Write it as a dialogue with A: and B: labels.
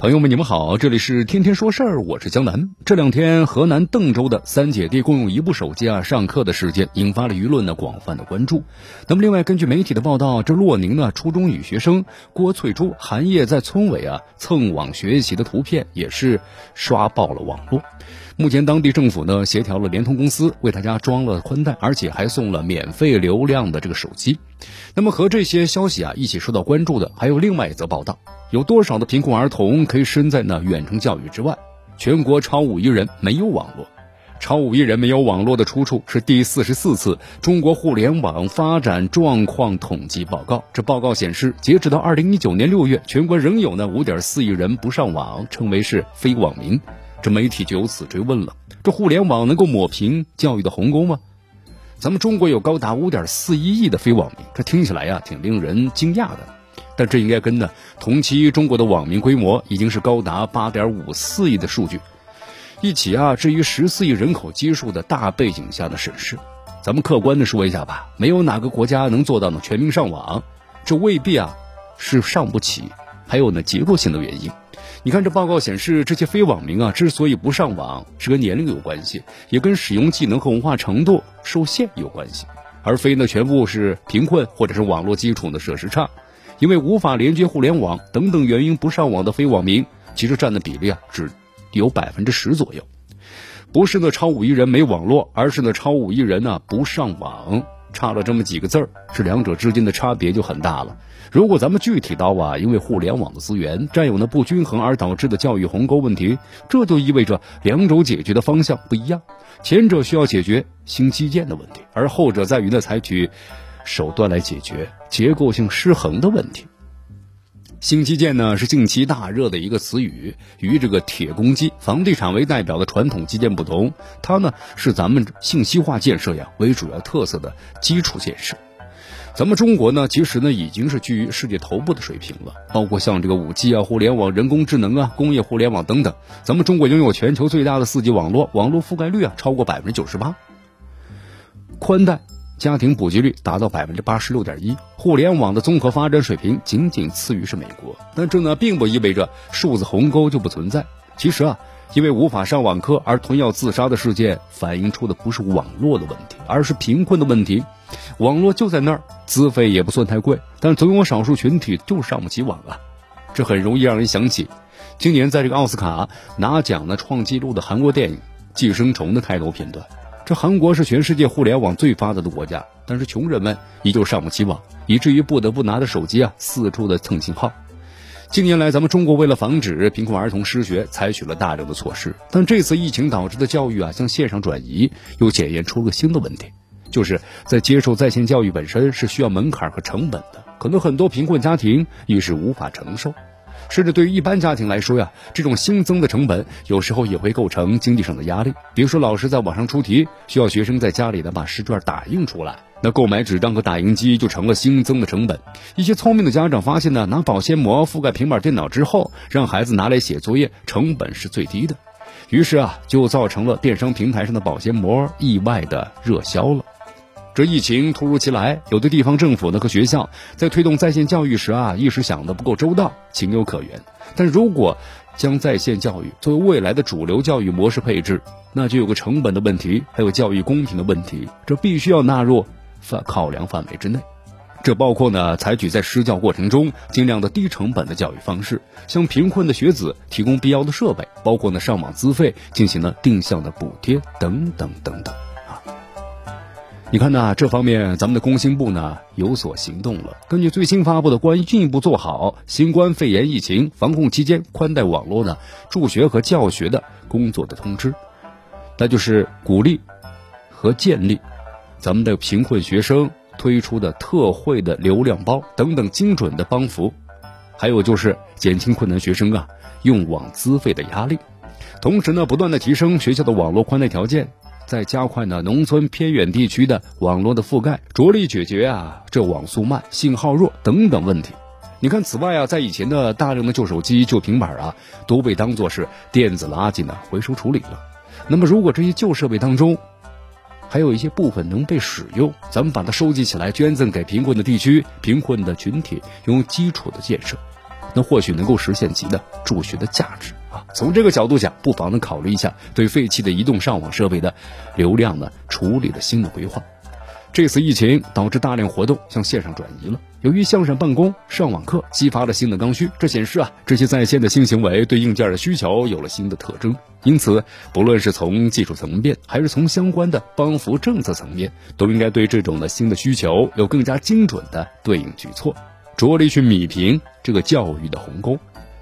A: 朋友们，你们好，这里是天天说事儿，我是江南。这两天，河南邓州的三姐弟共用一部手机啊上课的事件，引发了舆论的广泛的关注。那么，另外根据媒体的报道，这洛宁呢初中女学生郭翠珠寒夜在村委啊蹭网学习的图片，也是刷爆了网络。目前，当地政府呢协调了联通公司为大家装了宽带，而且还送了免费流量的这个手机。那么，和这些消息啊一起受到关注的，还有另外一则报道：有多少的贫困儿童可以身在那远程教育之外？全国超五亿人没有网络。超五亿人没有网络的出处是第四十四次中国互联网发展状况统计报告。这报告显示，截止到二零一九年六月，全国仍有呢五点四亿人不上网，称为是非网民。这媒体就由此追问了：这互联网能够抹平教育的鸿沟吗？咱们中国有高达五点四一亿的非网民，这听起来呀挺令人惊讶的。但这应该跟呢同期中国的网民规模已经是高达八点五四亿的数据一起啊至于十四亿人口基数的大背景下的审视。咱们客观的说一下吧，没有哪个国家能做到呢全民上网，这未必啊是上不起，还有呢结构性的原因。你看，这报告显示，这些非网民啊，之所以不上网，是跟年龄有关系，也跟使用技能和文化程度受限有关系，而非呢全部是贫困或者是网络基础的设施差，因为无法连接互联网等等原因不上网的非网民，其实占的比例啊只有百分之十左右，不是呢超五亿人没网络，而是呢超五亿人呢不上网。差了这么几个字儿，这两者之间的差别就很大了。如果咱们具体到啊，因为互联网的资源占有呢不均衡而导致的教育鸿沟问题，这就意味着两种解决的方向不一样。前者需要解决新基建的问题，而后者在于呢采取手段来解决结构性失衡的问题。新基建呢是近期大热的一个词语，与这个铁公鸡、房地产为代表的传统基建不同，它呢是咱们信息化建设呀为主要特色的基础建设。咱们中国呢，其实呢已经是居于世界头部的水平了，包括像这个五 G 啊、互联网、人工智能啊、工业互联网等等。咱们中国拥有全球最大的四 G 网络，网络覆盖率啊超过百分之九十八，宽带。家庭普及率达到百分之八十六点一，互联网的综合发展水平仅仅次于是美国。但这呢，并不意味着数字鸿沟就不存在。其实啊，因为无法上网课而吞药自杀的事件，反映出的不是网络的问题，而是贫困的问题。网络就在那儿，资费也不算太贵，但总有少数群体就上不起网啊。这很容易让人想起，今年在这个奥斯卡拿奖的创纪录的韩国电影《寄生虫》的开头片段。这韩国是全世界互联网最发达的国家，但是穷人们依旧上不起网，以至于不得不拿着手机啊四处的蹭信号。近年来，咱们中国为了防止贫困儿童失学，采取了大量的措施，但这次疫情导致的教育啊向线上转移，又检验出了新的问题，就是在接受在线教育本身是需要门槛和成本的，可能很多贫困家庭一时无法承受。甚至对于一般家庭来说呀，这种新增的成本有时候也会构成经济上的压力。比如说，老师在网上出题，需要学生在家里呢把试卷打印出来，那购买纸张和打印机就成了新增的成本。一些聪明的家长发现呢，拿保鲜膜覆盖平板电脑之后，让孩子拿来写作业，成本是最低的。于是啊，就造成了电商平台上的保鲜膜意外的热销了。这疫情突如其来，有的地方政府呢和学校在推动在线教育时啊，一时想的不够周到，情有可原。但如果将在线教育作为未来的主流教育模式配置，那就有个成本的问题，还有教育公平的问题，这必须要纳入范考量范围之内。这包括呢，采取在施教过程中尽量的低成本的教育方式，向贫困的学子提供必要的设备，包括呢上网资费进行了定向的补贴等等等等。你看呢？这方面咱们的工信部呢有所行动了。根据最新发布的关于进一步做好新冠肺炎疫情防控期间宽带网络呢助学和教学的工作的通知，那就是鼓励和建立咱们的贫困学生推出的特惠的流量包等等精准的帮扶，还有就是减轻困难学生啊用网资费的压力，同时呢不断的提升学校的网络宽带条件。在加快呢农村偏远地区的网络的覆盖，着力解决啊这网速慢、信号弱等等问题。你看，此外啊，在以前的大量的旧手机、旧平板啊，都被当作是电子垃圾呢回收处理了。那么，如果这些旧设备当中还有一些部分能被使用，咱们把它收集起来，捐赠给贫困的地区、贫困的群体，用基础的建设，那或许能够实现其的助学的价值从这个角度讲，不妨呢考虑一下对废弃的移动上网设备的流量呢处理的新的规划。这次疫情导致大量活动向线上转移了。由于向上办公、上网课激发了新的刚需，这显示啊，这些在线的新行为对硬件的需求有了新的特征。因此，不论是从技术层面，还是从相关的帮扶政策层面，都应该对这种的新的需求有更加精准的对应举措，着力去弭平这个教育的鸿沟。